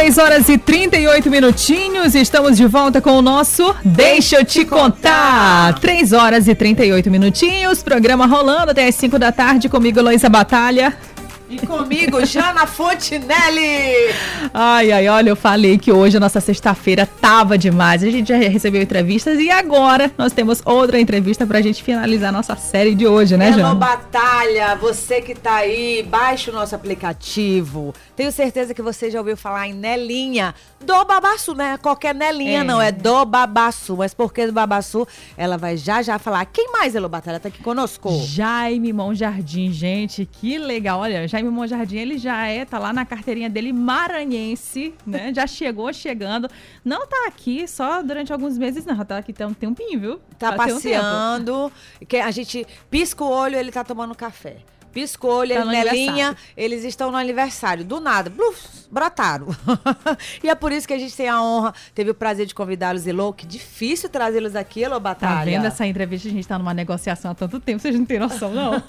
3 horas e 38 minutinhos. Estamos de volta com o nosso Deixa eu te contar. 3 horas e 38 minutinhos. Programa rolando até as 5 da tarde comigo, Heloísa Batalha. E comigo, Jana Fontinelli. Ai, ai, olha, eu falei que hoje a nossa sexta-feira tava demais. A gente já recebeu entrevistas e agora nós temos outra entrevista pra gente finalizar nossa série de hoje, né, Hello Jana? Batalha, você que tá aí, baixe o nosso aplicativo. Tenho certeza que você já ouviu falar em Nelinha do Babaçu, né? Qualquer Nelinha É. não, é do Babaçu. Mas por que do Babaçu? Ela vai já já falar. Quem mais, Hello Batalha, tá aqui conosco? Jaime Monjardim, gente, que legal. Olha, Jaime Monjardim, ele já é, tá lá na carteirinha dele maranhense, né? Já chegou chegando. Não tá aqui só durante alguns meses, não. Tá aqui tem um tempinho, viu? Tá tem um passeando. que a gente pisca o olho, ele tá tomando café. Olho, Tá Nelinha, eles estão no aniversário. Do nada, bluf, brotaram. e é por isso que a gente tem a honra, teve o prazer de convidá-los, Elô. Que difícil trazê-los aqui, Elô Tá Batalha. vendo essa entrevista? A gente tá numa negociação há tanto tempo, vocês não têm noção, não.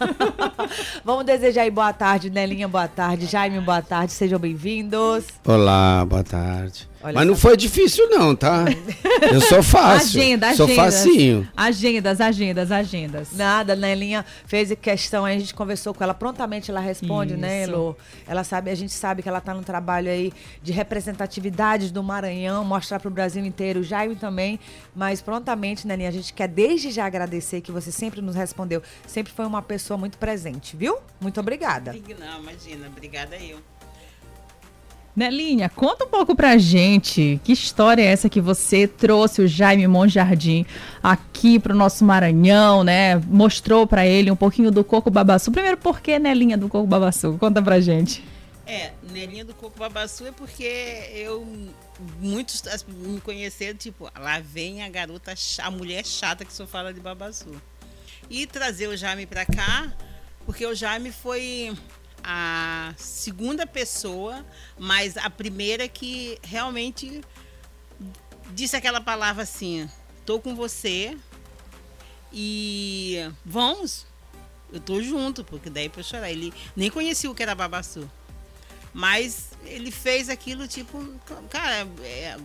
Vamos desejar aí boa tarde, Nelinha, boa tarde. Jaime, boa tarde. Sejam bem-vindos. Olá, boa tarde. Olha Mas não foi difícil não, tá? Eu sou fácil. Agenda, Sou agendas. facinho. Agendas, agendas, agendas. Nada, Nelinha fez questão, aí a gente conversou com ela, prontamente ela responde, né, Isso. Elô? Ela sabe, a gente sabe que ela tá no trabalho aí de representatividade do Maranhão, mostrar pro Brasil inteiro, o Jaime também, mas prontamente, Nelinha, a gente quer desde já agradecer que você sempre nos respondeu, sempre foi uma pessoa muito presente, viu? Muito obrigada. Não, imagina, obrigada eu. Nelinha, conta um pouco pra gente que história é essa que você trouxe o Jaime Monjardim aqui pro nosso Maranhão, né? Mostrou pra ele um pouquinho do coco babaçu. Primeiro, por que Nelinha do coco babaçu? Conta pra gente. É, Nelinha do Coco Babaçu é porque eu. Muitos as- me conheceram, tipo, lá vem a garota, a mulher chata que só fala de Babaçu. E trazer o Jaime pra cá, porque o Jaime foi a segunda pessoa, mas a primeira que realmente disse aquela palavra assim: tô com você e vamos. Eu tô junto, porque daí pra eu chorar. Ele nem conhecia o que era Babaçu. Mas ele fez aquilo tipo, cara, é,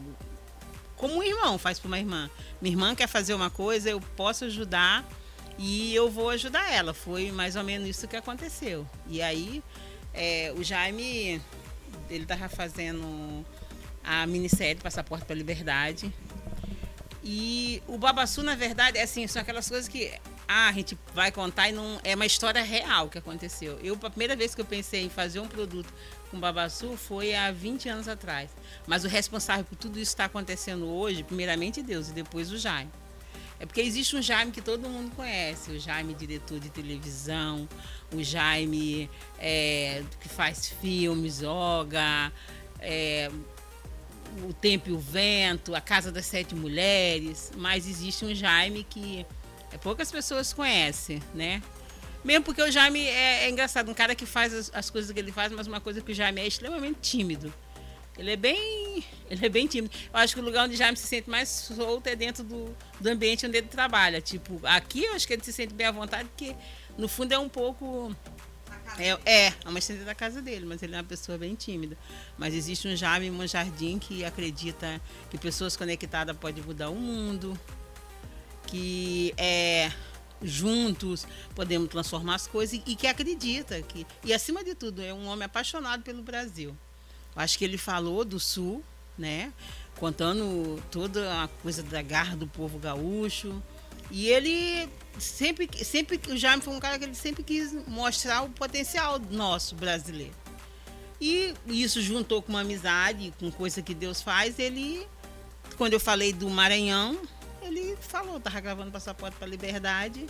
como um irmão faz para uma irmã. Minha irmã quer fazer uma coisa, eu posso ajudar e eu vou ajudar ela. Foi mais ou menos isso que aconteceu. E aí, é, o Jaime, ele tava fazendo a minissérie Passaporte para Liberdade. E o Babaçu, na verdade, é assim, são aquelas coisas que ah, a gente vai contar e não é uma história real que aconteceu. Eu, a primeira vez que eu pensei em fazer um produto com Babaçu foi há 20 anos atrás. Mas o responsável por tudo isso está acontecendo hoje, primeiramente Deus e depois o Jaime. É porque existe um Jaime que todo mundo conhece, o Jaime diretor de televisão, o Jaime é, que faz filmes, Olga, é, o Tempo e o Vento, a Casa das Sete Mulheres, mas existe um Jaime que é, poucas pessoas conhecem, né? Mesmo porque o Jaime é, é engraçado, um cara que faz as, as coisas que ele faz, mas uma coisa que o Jaime é extremamente tímido. Ele é bem, ele é bem tímido. Eu acho que o lugar onde Jaime se sente mais solto é dentro do, do ambiente onde ele trabalha. Tipo, aqui eu acho que ele se sente bem à vontade, porque no fundo é um pouco é, é, é uma estendida da casa dele, mas ele é uma pessoa bem tímida. Mas existe um Jaime Monjardim que acredita que pessoas conectadas podem mudar o mundo, que é juntos podemos transformar as coisas e que acredita que e acima de tudo é um homem apaixonado pelo Brasil. Acho que ele falou do Sul, né? Contando toda a coisa da garra do povo gaúcho. E ele sempre, sempre, o Jaime foi um cara que ele sempre quis mostrar o potencial nosso brasileiro. E isso juntou com uma amizade, com coisa que Deus faz, ele, quando eu falei do Maranhão, ele falou, tava gravando Passaporte para Liberdade,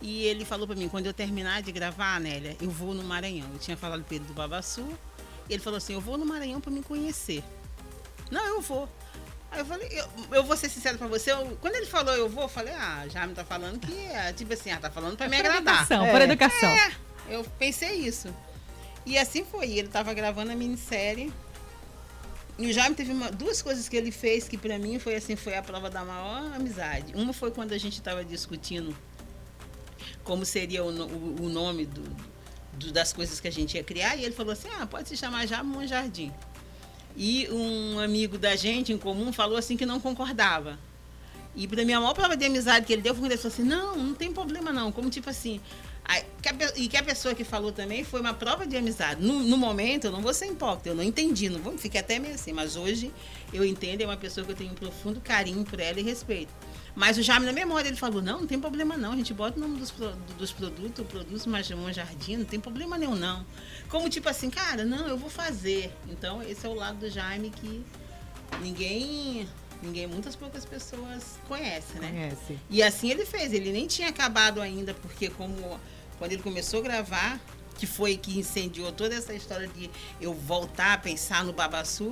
e ele falou para mim, quando eu terminar de gravar, Nélia, eu vou no Maranhão. Eu tinha falado ele do Babaçu, e ele falou assim, eu vou no Maranhão para me conhecer. Não, eu vou. Aí eu falei, eu, eu vou ser sincero pra você, eu- quando ele falou eu vou, eu falei, ah, já me tá falando que é, tipo assim, ah, tá falando pra me Por agradar. educação, É. por educação. É, eu pensei isso. E assim foi. Ele tava gravando a minissérie. E o Jaime teve uma- duas coisas que ele fez que pra mim foi assim, foi a prova da maior amizade. Uma foi quando a gente tava discutindo como seria o, o- o nome do, do- das coisas que a gente ia criar, e ele falou assim: ah, pode se chamar Jamon Jardim. E um amigo da gente em comum falou assim que não concordava. E pra mim, a maior prova de amizade que ele deu foi quando ele falou assim: não, não tem problema não. Como tipo assim. e que a pessoa que falou também foi uma prova de amizade. No, no momento, eu não vou ser hipócrita, eu não entendi, não vou, fiquei até meio assim. Mas hoje eu entendo, é uma pessoa que eu tenho um profundo carinho por ela e respeito. Mas o Jaime, na memória, ele falou: não, não tem problema não, a gente bota o nome dos, pro- dos produtos, produtos Majamon Jardim, não tem problema nenhum não. Como tipo assim, cara, não, eu vou fazer. Então, esse é o lado do Jaime que ninguém, ninguém, muitas poucas pessoas conhecem, né? Conhece. E assim ele fez, ele nem tinha acabado ainda, porque como quando ele começou a gravar, que foi que incendiou toda essa história de eu voltar a pensar no Babaçu,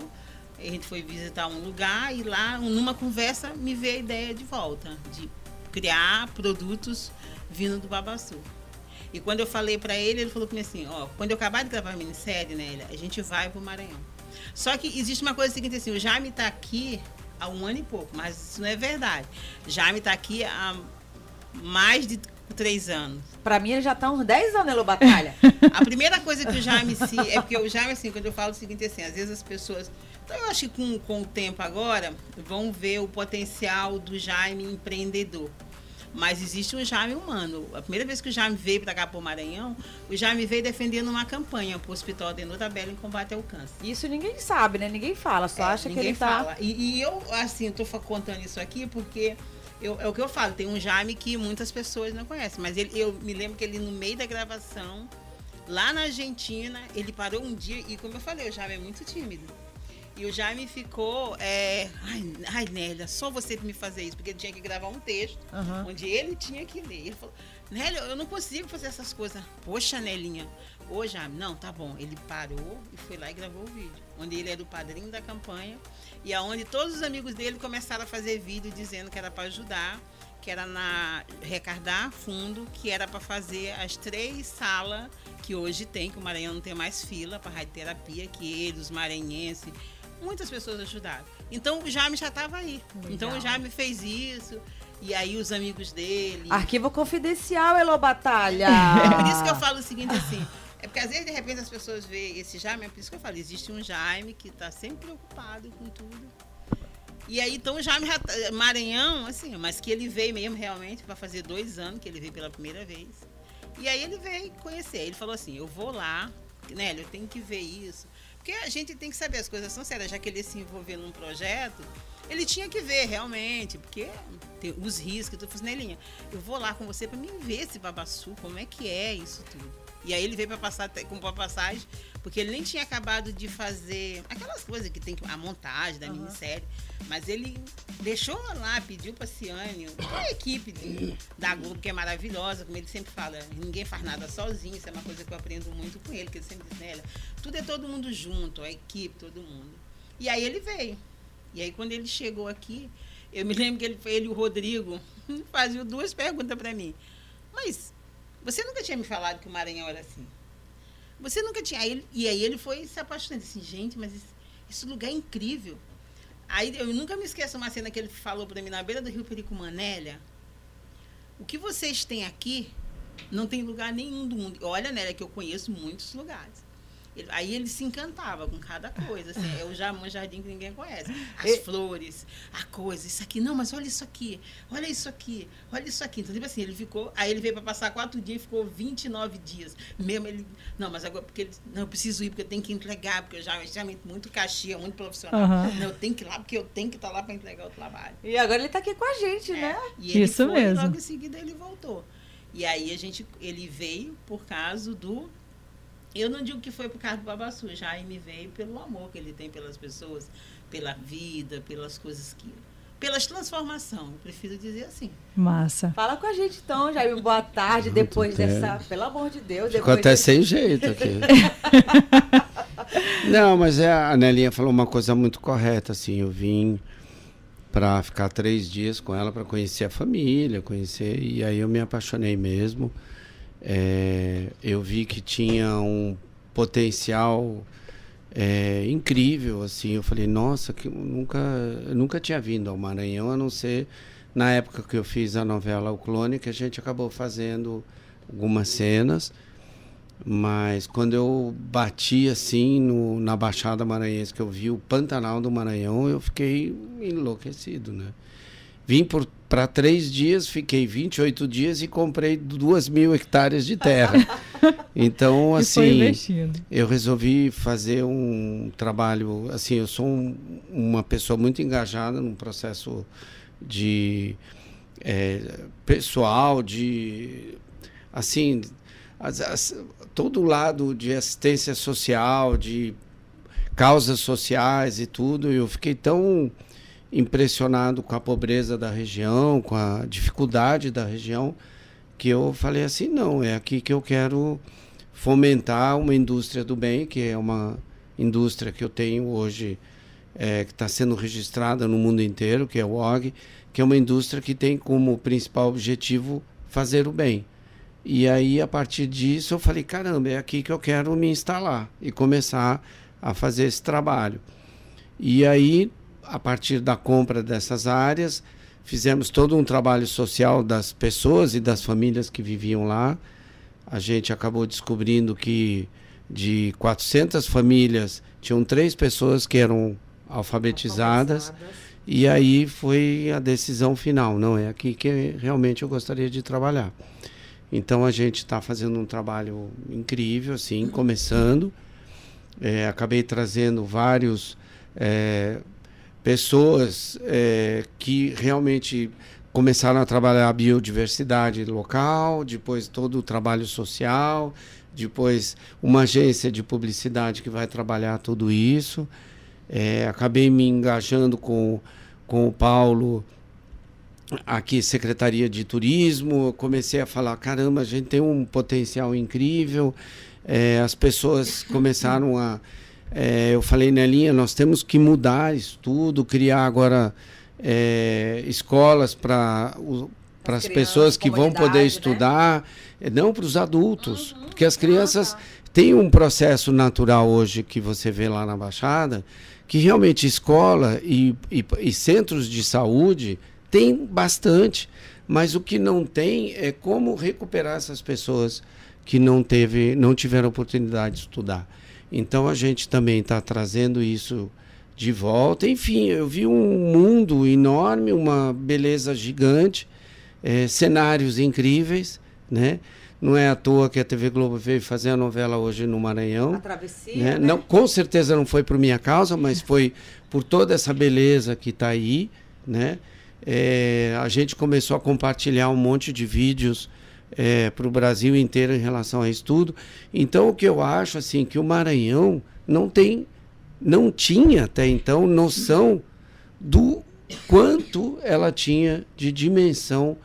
a gente foi visitar um lugar e lá, numa conversa, me veio a ideia de volta, de criar produtos vindo do Babaçu. E quando eu falei pra ele, ele falou comigo assim, ó, quando eu acabar de gravar a minissérie, né, a gente vai pro Maranhão. Só que existe uma coisa seguinte assim, o Jaime tá aqui há um ano e pouco, mas isso não é verdade. Jaime tá aqui há mais de três anos. Pra mim, ele já tá uns 10 anos, Elo Batalha. A primeira coisa que o Jaime se. É porque o Jaime, assim, quando eu falo o seguinte, assim, às vezes as pessoas. Então eu acho que com, com o tempo agora vão ver o potencial do Jaime empreendedor. Mas existe um Jaime humano. A primeira vez que o Jaime veio para cá para o Maranhão, o Jaime veio defendendo uma campanha para o Hospital de Bela em combate ao câncer. Isso ninguém sabe, né? Ninguém fala, só É, acha que ele tá... fala. E, e eu, assim, fa- contando isso aqui porque eu- é o que eu falo, tem um Jaime que muitas pessoas não conhecem, mas ele, eu me lembro que ele, no meio da gravação, lá na Argentina, ele parou um dia, e como eu falei, o Jaime é muito tímido. E o Jaime ficou, é, ai, ai, Nélia, só você me fazer isso, porque ele tinha que gravar um texto Aham. onde ele tinha que ler. Ele falou, Nélia, eu não consigo fazer essas coisas. Poxa, Nelinha. Ô, Jaime, não, tá bom. Ele parou e foi lá e gravou o vídeo. Onde ele era o padrinho da campanha e aonde todos os amigos dele começaram a fazer vídeo dizendo que era para ajudar, que era na recardar fundo, que era para fazer as três salas que hoje tem, que o Maranhão não tem mais fila para radioterapia, que ele, os maranhenses, muitas pessoas ajudaram. Então o Jaime já estava aí. Então o Jaime fez isso. E aí os amigos dele. Arquivo confidencial, Elo Batalha. É por isso que eu falo o seguinte assim. É porque às vezes, de repente, as pessoas veem esse Jaime, é por isso que eu falo, existe um Jaime que está sempre preocupado com tudo. E aí, então, o Jaime tá- Maranhão, assim, mas que ele veio mesmo realmente, vai fazer dois anos que ele veio pela primeira vez. E aí ele veio conhecer. Ele falou assim, eu vou lá, Nélio, eu tenho que ver isso. Porque a gente tem que saber, as coisas são sérias, já que ele se envolveu num projeto, ele tinha que ver realmente, porque tem os riscos, eu falei, Nelinha, eu vou lá com você para mim ver esse babaçu, como é que é isso tudo. E aí ele veio para passar com a passagem, porque ele nem tinha acabado de fazer aquelas coisas que tem a montagem da minissérie, mas ele deixou lá, pediu para Ciane, a equipe de- da Globo que é maravilhosa, como ele sempre fala, ninguém faz nada sozinho, isso é uma coisa que eu aprendo muito com ele, que ele sempre diz, Nélia, tudo é todo mundo junto, a equipe, todo mundo. E aí ele veio. E aí quando ele chegou aqui, eu me lembro que ele, ele e o Rodrigo faziam duas perguntas para mim. Mas você nunca tinha me falado que o Maranhão era assim? Você nunca tinha. Aí e aí ele foi se apaixonando. Assim, gente, mas esse, esse lugar é incrível. Aí eu nunca me esqueço uma cena que ele falou para mim na beira do rio Pericumanã, Nélia. O que vocês têm aqui não tem lugar nenhum do mundo. Olha, Nélia, que eu conheço muitos lugares. Ele- aí ele se encantava com cada coisa. Assim, é o Jamão Jardim que ninguém conhece. As E- flores, a coisa, isso aqui. Não, mas olha isso aqui. Olha isso aqui. Olha isso aqui. Então, tipo assim, ele ficou. Aí ele veio para passar quatro dias e ficou 29 dias. Mesmo ele. Não, mas agora, porque ele. Não, eu preciso ir, porque eu tenho que entregar, porque eu já já muito caxia, muito profissional. Aham. Não, eu tenho que ir lá, porque eu tenho que estar lá para entregar o trabalho. E agora ele tá aqui com a gente, né? E ele Isso foi, mesmo. E logo em seguida ele voltou. E aí a gente, ele veio por causa do. Eu não digo que foi por causa do Babassu, Jaime veio pelo amor que ele tem pelas pessoas, pela vida, pelas coisas que. pelas transformações, eu prefiro dizer assim. Massa. Fala com a gente então, Jair. Boa tarde, Muito depois bem. dessa. Pelo amor de Deus, Ficou depois até desse- sem jeito aqui. Não, mas é, a Nelinha falou uma coisa muito correta, assim, eu vim para ficar três dias com ela para conhecer a família, conhecer e aí eu me apaixonei mesmo. É, eu vi que tinha um potencial é, incrível assim. Eu falei nossa, que nunca nunca tinha vindo ao Maranhão a não ser na época que eu fiz a novela O Clone que a gente acabou fazendo algumas cenas. Mas quando eu bati assim no, na Baixada Maranhense, que eu vi o Pantanal do Maranhão, eu fiquei enlouquecido, né? Vim para três dias, fiquei 28 dias e comprei duas mil hectares de terra. Então, assim, eu resolvi fazer um trabalho. Assim, eu sou um, uma pessoa muito engajada num processo de é, pessoal, de assim, as, as, todo o lado de assistência social, de causas sociais e tudo. Eu fiquei tão impressionado com a pobreza da região, com a dificuldade da região, que eu falei assim: não, é aqui que eu quero fomentar uma indústria do bem, que é uma indústria que eu tenho hoje, é, que está sendo registrada no mundo inteiro, que é o OG, que é uma indústria que tem como principal objetivo fazer o bem. E aí, a partir disso, eu falei: caramba, é aqui que eu quero me instalar e começar a fazer esse trabalho. E aí, a partir da compra dessas áreas, fizemos todo um trabalho social das pessoas e das famílias que viviam lá. A gente acabou descobrindo que de 400 famílias, tinham três pessoas que eram alfabetizadas. E aí foi a decisão final. Não, é aqui que realmente eu gostaria de trabalhar. Então a gente está fazendo um trabalho incrível, assim, começando. É, acabei trazendo vários é, pessoas é, que realmente começaram a trabalhar a biodiversidade local, depois todo o trabalho social, depois uma agência de publicidade que vai trabalhar tudo isso. É, acabei me engajando com, com o Paulo aqui Secretaria de Turismo, comecei a falar, caramba, a gente tem um potencial incrível. É, as pessoas começaram a. É, eu falei, Nelinha, nós temos que mudar isso tudo, criar agora é, escolas para para as pessoas que vão poder né? estudar, né? não para os adultos, uhum. porque as crianças têm um processo natural hoje que você vê lá na Baixada, que realmente escola e, e, e centros de saúde tem bastante, mas o que não tem é como recuperar essas pessoas que não teve, não tiveram oportunidade de estudar. Então a gente também está trazendo isso de volta. Enfim, eu vi um mundo enorme, uma beleza gigante, é, cenários incríveis, né? Não é à toa que a TV Globo veio fazer a novela hoje no Maranhão. A travessia, né? né? Não, com certeza não foi por minha causa, mas foi por toda essa beleza que está aí, né? é, a gente começou a compartilhar um monte de vídeos é, para o Brasil inteiro em relação a isso tudo. Então, o que eu acho assim que o Maranhão não tem, não tinha até então noção do quanto ela tinha de dimensão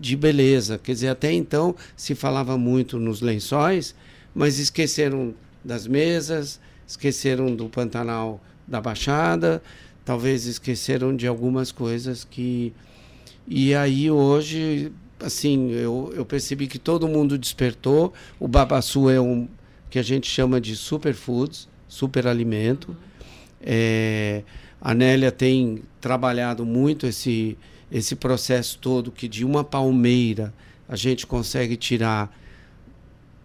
de beleza. Quer dizer, até então se falava muito nos lençóis, mas esqueceram das mesas, esqueceram do Pantanal da Baixada, talvez esqueceram de algumas coisas que. E aí hoje, assim, eu, eu percebi que todo mundo despertou. O babaçu é um que a gente chama de superfoods, superalimento. É, a Nélia tem trabalhado muito esse, esse processo todo que de uma palmeira a gente consegue tirar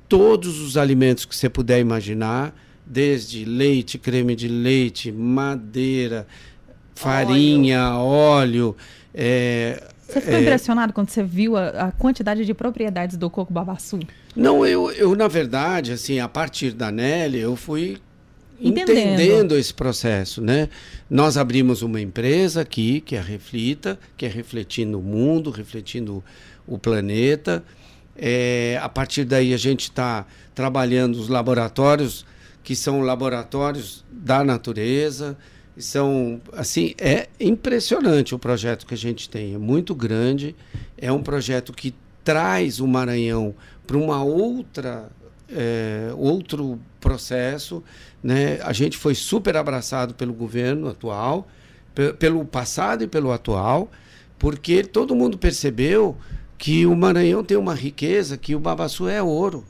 todos os alimentos que você puder imaginar, desde leite, creme de leite, madeira, farinha, óleo. óleo é, você ficou é... impressionado quando você viu a, a, quantidade de propriedades do coco babaçu? Não, eu, eu na verdade, assim, a partir da Nelly, eu fui entendendo. entendendo esse processo, né? Nós abrimos uma empresa aqui, que é a Reflita, que é refletindo o mundo, refletindo o planeta. É, a partir daí a gente está trabalhando os laboratórios, que são laboratórios da natureza, são, assim, é impressionante o projeto que a gente tem. É muito grande. É um projeto que traz o Maranhão para uma outra é, outro processo, né? A gente foi super abraçado pelo governo atual, pelo passado e pelo atual, porque todo mundo percebeu que o Maranhão tem uma riqueza, que o Babaçu é ouro.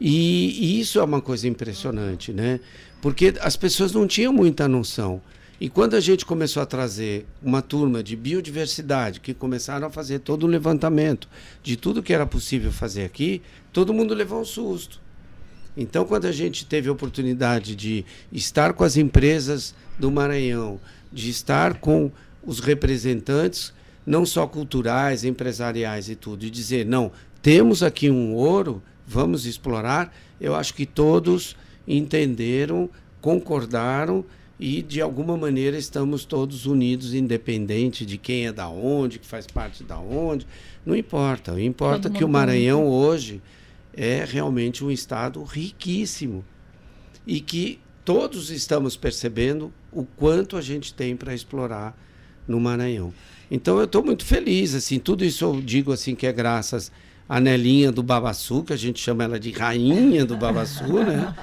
E, e isso é uma coisa impressionante, né? Porque as pessoas não tinham muita noção. E quando a gente começou a trazer uma turma de biodiversidade, que começaram a fazer todo um levantamento de tudo que era possível fazer aqui, todo mundo levou um susto. Então, quando a gente teve a oportunidade de estar com as empresas do Maranhão, de estar com os representantes, não só culturais, empresariais e tudo, e dizer: não, temos aqui um ouro, vamos explorar, eu acho que todos entenderam, concordaram e de alguma maneira estamos todos unidos, independente de quem é da onde, que faz parte da onde, não importa. O importa que o Maranhão hoje é realmente um estado riquíssimo e que todos estamos percebendo o quanto a gente tem para explorar no Maranhão. Então eu estou muito feliz, assim, tudo isso eu digo assim que é graças à Nelinha do Babaçu, que a gente chama ela de rainha do Babaçu, né?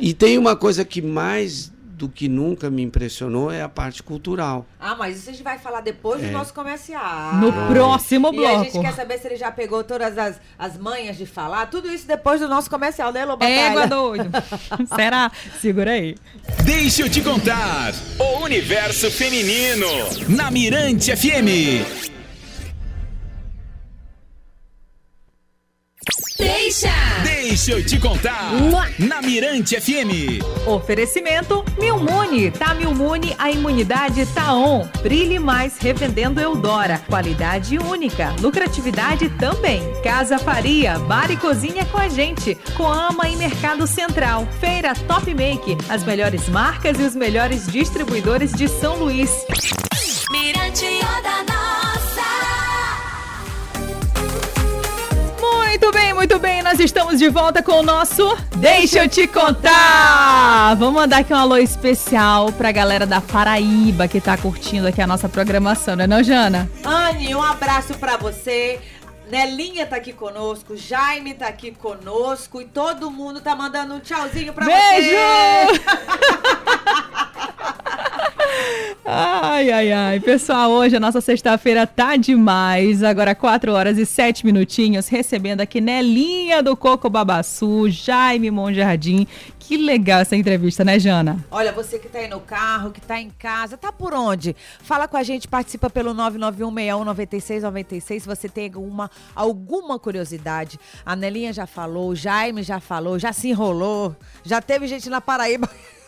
E tem uma coisa que mais do que nunca me impressionou é a parte cultural. Ah, mas isso a gente vai falar depois do É. nosso comercial. No próximo E a bloco. gente quer saber se ele já pegou todas as, as manhas de falar. Tudo isso depois do nosso comercial, né, Lobatalha? Égua doido. Será? Segura aí. Deixa eu te contar. O universo feminino. Na Mirante FM. Deixa! Deixa eu te contar. Na Mirante FM. Oferecimento Milmune. Tá Milmune, a imunidade tá on. Brilhe mais revendendo Eudora. Qualidade única. Lucratividade também. Casa Faria. Bar e cozinha com a gente. Coama e Mercado Central. Feira Top Make. As melhores marcas e os melhores distribuidores de São Luís. Mirante Onda Muito bem, muito bem. Nós estamos de volta com o nosso Deixa eu te contar. Vamos mandar aqui um alô especial pra galera da Paraíba que tá curtindo aqui a nossa programação, não é não, Jana? Anne, um abraço pra você. Nelinha tá aqui conosco, Jaime tá aqui conosco e todo mundo tá mandando um tchauzinho pra Beijo! você. Ai, ai, ai. Pessoal, hoje a nossa sexta-feira tá demais. Agora 4 horas e 7 minutinhos, recebendo aqui Nelinha do Coco Babaçu, Jaime Monjardim. Que legal essa entrevista, né, Jana? Olha, você que tá aí no carro, que tá em casa, tá por onde? Fala com a gente, participa pelo 991619696 se você tem alguma, alguma curiosidade. A Nelinha já falou, o Jaime já falou, já se enrolou, já teve gente na Paraíba.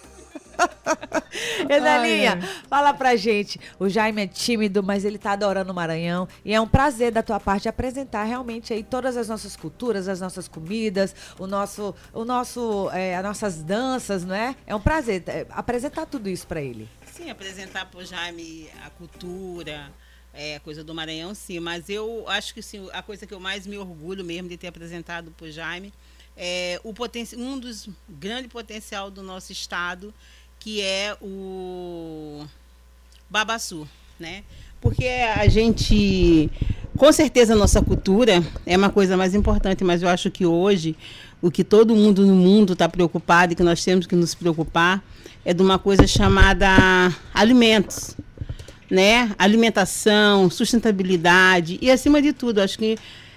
E, Nelinha, ai. fala pra gente. O Jaime é tímido, mas ele tá adorando o Maranhão. E é um prazer da tua parte apresentar realmente aí todas as nossas culturas, as nossas comidas, o nosso, o nosso, é, as nossas danças, não é? É um prazer é, apresentar tudo isso pra ele. Sim, apresentar para o Jaime a cultura, é, a coisa do Maranhão, sim. Mas eu acho que sim, a coisa que eu mais me orgulho mesmo de ter apresentado para o Jaime é o poten um dos grandes potencial do nosso estado, que é o Babaçu, né? Porque a gente, com certeza, a nossa cultura é uma coisa mais importante, mas eu acho que hoje o que todo mundo no mundo está preocupado e que nós temos que nos preocupar é de uma coisa chamada alimentos, né? Alimentação, sustentabilidade e acima de tudo, acho que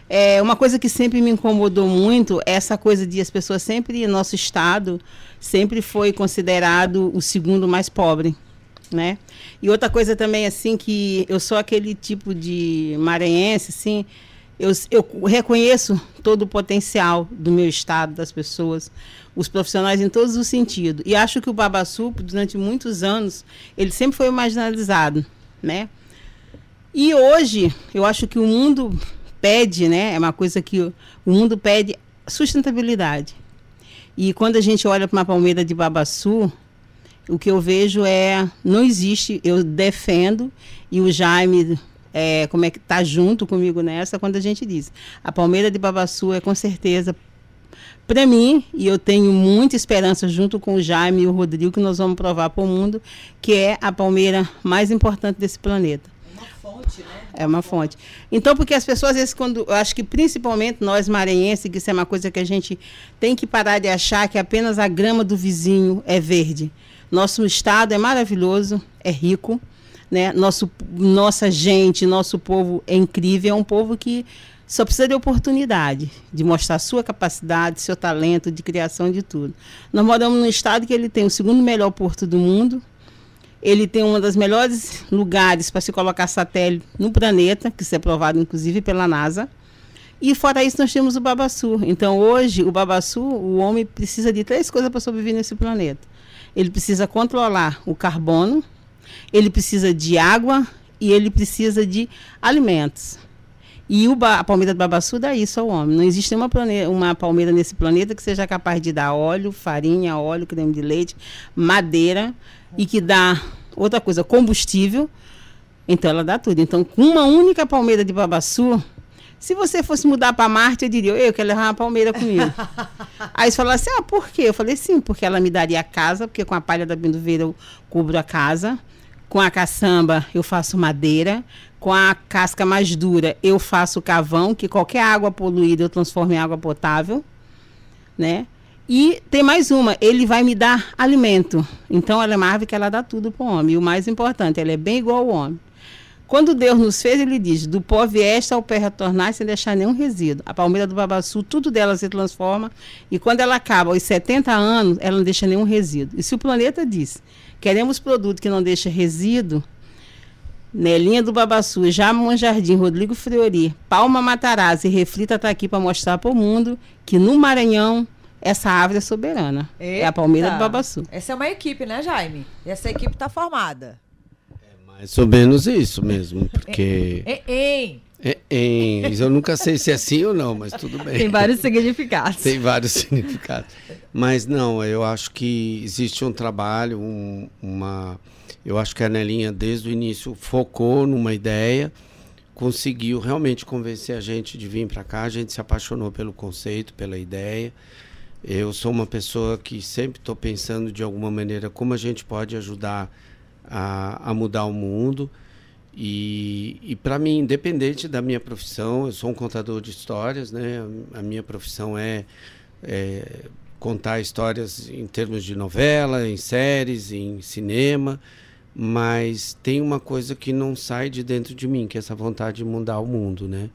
é uma coisa que sempre me incomodou muito é essa coisa de as pessoas sempre nosso estado sempre foi considerado o segundo mais pobre, né? E outra coisa também assim que eu sou aquele tipo de maranhense, assim, eu, eu reconheço todo o potencial do meu estado, das pessoas, os profissionais em todos os sentidos. E acho que o Babaçu, durante muitos anos, ele sempre foi marginalizado, né? E hoje, eu acho que o mundo pede, né? É uma coisa que o mundo pede sustentabilidade. E quando a gente olha para uma palmeira de babaçu, o que eu vejo é não existe. Eu defendo e o Jaime é, como é que tá junto comigo nessa quando a gente diz a palmeira de babaçu é com certeza para mim e eu tenho muita esperança junto com o Jaime e o Rodrigo que nós vamos provar para o mundo que é a palmeira mais importante desse planeta. É uma fonte. Então, porque as pessoas, às vezes, quando. Eu acho que principalmente nós maranhenses, que isso é uma coisa que a gente tem que parar de achar que apenas a grama do vizinho é verde. Nosso estado é maravilhoso, é rico, né? Nosso, nossa gente, nosso povo é incrível, é um povo que só precisa de oportunidade, de mostrar sua capacidade, seu talento, de criação de tudo. Nós moramos num estado que ele tem o segundo melhor porto do mundo, ele tem um dos melhores lugares para se colocar satélite no planeta, que isso é provado inclusive pela NASA. E fora isso, nós temos o Babaçu. Então, hoje, o Babaçu, o homem precisa de três coisas para sobreviver nesse planeta. Ele precisa controlar o carbono, ele precisa de água e ele precisa de alimentos. E o a palmeira do babaçu dá isso ao homem. Não existe uma, uma palmeira nesse planeta que seja capaz de dar óleo, farinha, óleo, creme de leite, madeira e que dá outra coisa, combustível. Então ela dá tudo. Então, com uma única palmeira de babaçu, se você fosse mudar para Marte, eu diria, eu quero levar uma palmeira comigo. Aí você falou assim, ah, por quê? Eu falei, sim, porque ela me daria a casa, porque com a palha da benduveira eu cubro a casa. Com a caçamba eu faço madeira. Com a casca mais dura eu faço cavão, que qualquer água poluída eu transformo em água potável, né? E tem mais uma, ele vai me dar alimento. Então ela é uma árvore que ela dá tudo para o homem. E o mais importante, ela é bem igual ao homem. Quando Deus nos fez, ele diz: do pó vieste ao pé retornar sem deixar nenhum resíduo. A palmeira do babaçu, tudo dela se transforma. E quando ela acaba aos 70 anos, ela não deixa nenhum resíduo. E se o planeta diz: queremos produto que não deixa resíduo, Nelinha do Babaçu, Jamon Jardim, Rodrigo Friori, Palma Matarazzi Reflita está aqui para mostrar para o mundo que no Maranhão essa árvore é soberana. Eita. É a palmeira do Babaçu. Essa é uma equipe, né, Jaime? E essa equipe está formada. Mais ou menos isso mesmo, porque. Hein, hein? É, é, eu nunca sei se é assim ou não, mas tudo bem. Tem vários significados. Tem vários significados. Mas não, eu acho que existe um trabalho, um, uma. Eu acho que a Nelinha, desde o início, focou numa ideia, conseguiu realmente convencer a gente de vir para cá. A gente se apaixonou pelo conceito, pela ideia. Eu sou uma pessoa que sempre estou pensando de alguma maneira como a gente pode ajudar a, a mudar o mundo. E, e para mim, independente da minha profissão, eu sou um contador de histórias, né? A minha profissão é, é contar histórias em termos de novela, em séries, em cinema mas tem uma coisa que não sai de dentro de mim, que é essa vontade de mudar o mundo, né?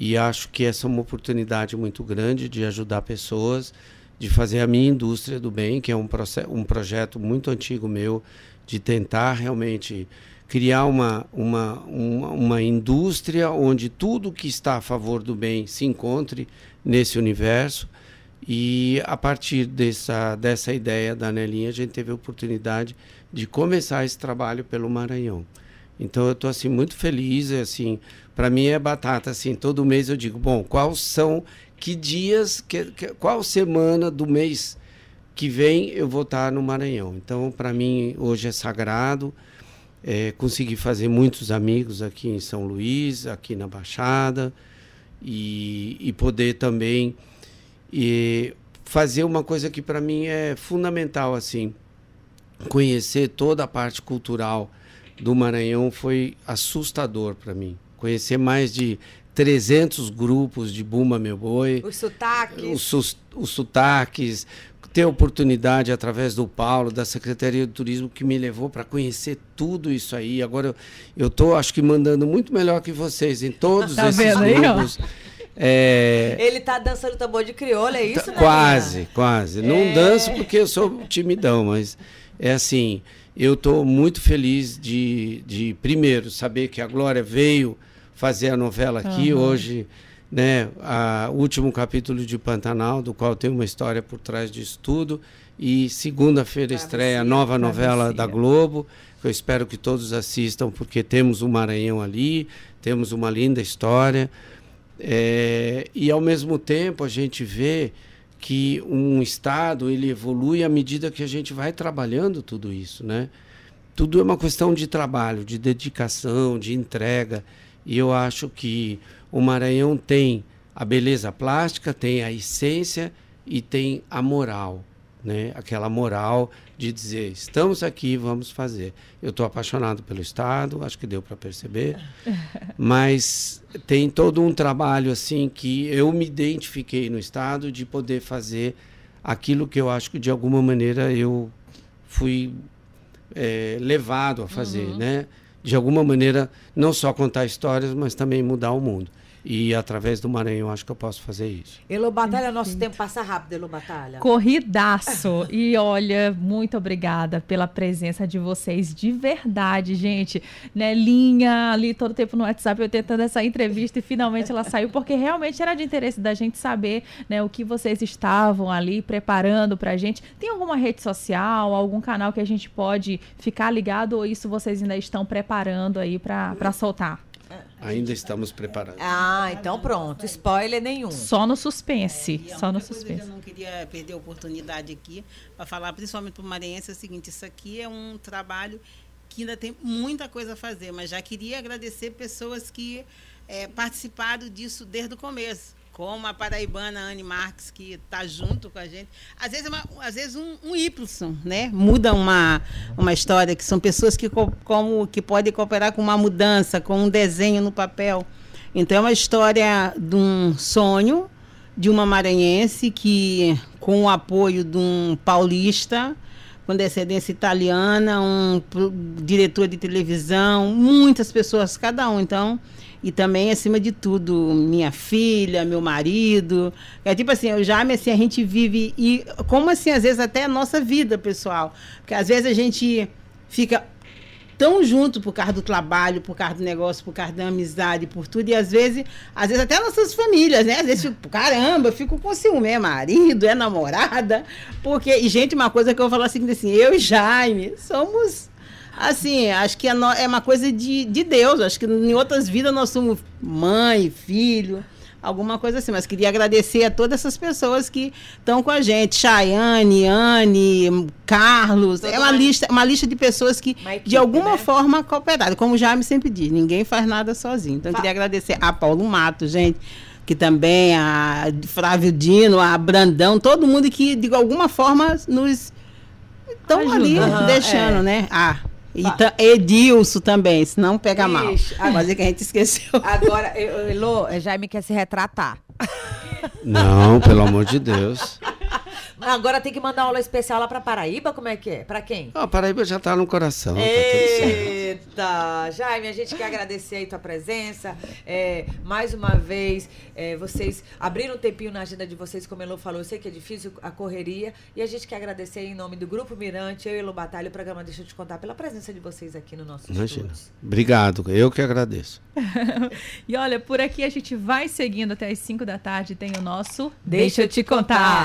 E acho que essa é uma oportunidade muito grande de ajudar pessoas, de fazer a minha indústria do bem, que é um, um projeto muito antigo meu, de tentar realmente criar uma, uma, uma, uma indústria onde tudo que está a favor do bem se encontre nesse universo. E a partir dessa, dessa ideia da Nelinha, a gente teve a oportunidade de começar esse trabalho pelo Maranhão. Então eu estou assim muito feliz, assim, para mim é batata assim, todo mês eu digo, bom, quais são que dias, que, que, qual semana do mês que vem eu vou estar no Maranhão. Então para mim hoje é sagrado. É, consegui fazer muitos amigos aqui em São Luís, aqui na Baixada, e, e poder também e fazer uma coisa que para mim é fundamental assim conhecer toda a parte cultural do Maranhão foi assustador para mim. Conhecer mais de 300 grupos de Bumba Meu Boi. Os sotaques. Os, os sotaques. Ter oportunidade através do Paulo, da Secretaria de Turismo, que me levou para conhecer tudo isso aí. Agora eu estou, acho que, mandando muito melhor que vocês em todos tá esses grupos. Aí, é... Ele tá dançando tambor de crioula, é isso, né? Quase, quase. Não é... danço porque eu sou timidão, mas é assim, eu estou muito feliz de, de, primeiro, saber que a Glória veio fazer a novela aqui uhum. hoje, né? O último capítulo de Pantanal, do qual tem uma história por trás disso tudo. E segunda-feira estreia a nova novela da Globo. Eu espero que todos assistam, porque temos o Maranhão ali, temos uma linda história. É, e ao mesmo tempo a gente vê que um estado ele evolui à medida que a gente vai trabalhando tudo isso, né? Tudo é uma questão de trabalho, de dedicação, de entrega. E eu acho que o Maranhão tem a beleza plástica, tem a essência e tem a moral né? Aquela moral de dizer, estamos aqui, vamos fazer. Eu estou apaixonado pelo Estado, acho que deu para perceber, mas tem todo um trabalho assim que eu me identifiquei no Estado de poder fazer aquilo que eu acho que de alguma maneira eu fui é, levado a fazer, né? De alguma maneira, não só contar histórias, mas também mudar o mundo. E através do Maranhão, acho que eu posso fazer isso. Elo Batalha, nosso tempo passa rápido, Elo Batalha. Corridaço. E olha, muito obrigada pela presença de vocês, de verdade, gente. Nelinha, ali todo tempo no WhatsApp, eu tentando essa entrevista e finalmente ela saiu, porque realmente era de interesse da gente saber né, o que vocês estavam ali preparando pra gente. Tem alguma rede social, algum canal que a gente pode ficar ligado ou isso vocês ainda estão preparando aí pra pra soltar? Ainda estamos preparando. Ah, então pronto. Spoiler nenhum. Só no suspense. É só no suspense. eu não queria perder a oportunidade aqui para falar, principalmente para o Maranhense, é o seguinte: isso aqui é um trabalho que ainda tem muita coisa a fazer, mas já queria agradecer pessoas que eh, participaram disso desde o começo. Como a paraibana Anne Marques, que está junto com a gente. Às vezes, é uma- às vezes um, um né? Muda uma, uma história, que são pessoas que, co- como, que podem cooperar com uma mudança, com um desenho no papel. Então, é uma história de um sonho, de uma maranhense que, com o apoio de um paulista, com descendência italiana, um diretor de televisão, muitas pessoas, cada um, então. E também, acima de tudo, minha filha, meu marido. É tipo assim, o Jaime, assim, a gente vive. E como assim, às vezes, até a nossa vida pessoal. Porque às vezes a gente fica tão junto por causa do trabalho, por causa do negócio, por causa da amizade, por tudo. E às vezes, às vezes até nossas famílias, né? Às vezes, fico, caramba, fico com ciúme, é marido, é namorada. Porque, e gente, uma coisa que eu vou falar assim, assim, eu e Jaime somos. Assim, acho que é, é uma coisa de, de Deus. Acho que em outras vidas nós somos mãe, filho, alguma coisa assim. Mas queria agradecer a todas essas pessoas que estão com a gente. Chayane, Anne, Carlos. Toda é uma lista, uma lista de pessoas que, equipe, de alguma né? forma, cooperaram. Como o Jaime sempre diz, ninguém faz nada sozinho. Então, queria agradecer a Paulo Mato, gente. Que também, a Flávio Dino, a Brandão, todo mundo que, de alguma forma, nos estão ali Aham, deixando, é. né? Ah, e Fa- ta- Edilson também, senão pega mal. Ixi, a- Mas é que a gente esqueceu. Agora, Elo, Jaime quer se retratar. Não, pelo amor de Deus. Agora tem que mandar aula especial lá pra Paraíba? Como é que é? Pra quem? Ah, a Paraíba já está no coração. Tá tudo certo. Eita! Jaime, a gente quer agradecer aí tua presença. É, mais uma vez, é, vocês abriram um tempinho na agenda de vocês, como a Elo falou. Eu sei que é difícil a correria. E a gente quer agradecer em nome do Grupo Mirante, eu e Elo Batalha, o programa Deixa eu te contar, pela presença de vocês aqui no nosso Imagina. Obrigado, eu que agradeço. E olha, por aqui a gente vai seguindo até as 5 da tarde. Tem o nosso Deixa eu te contar.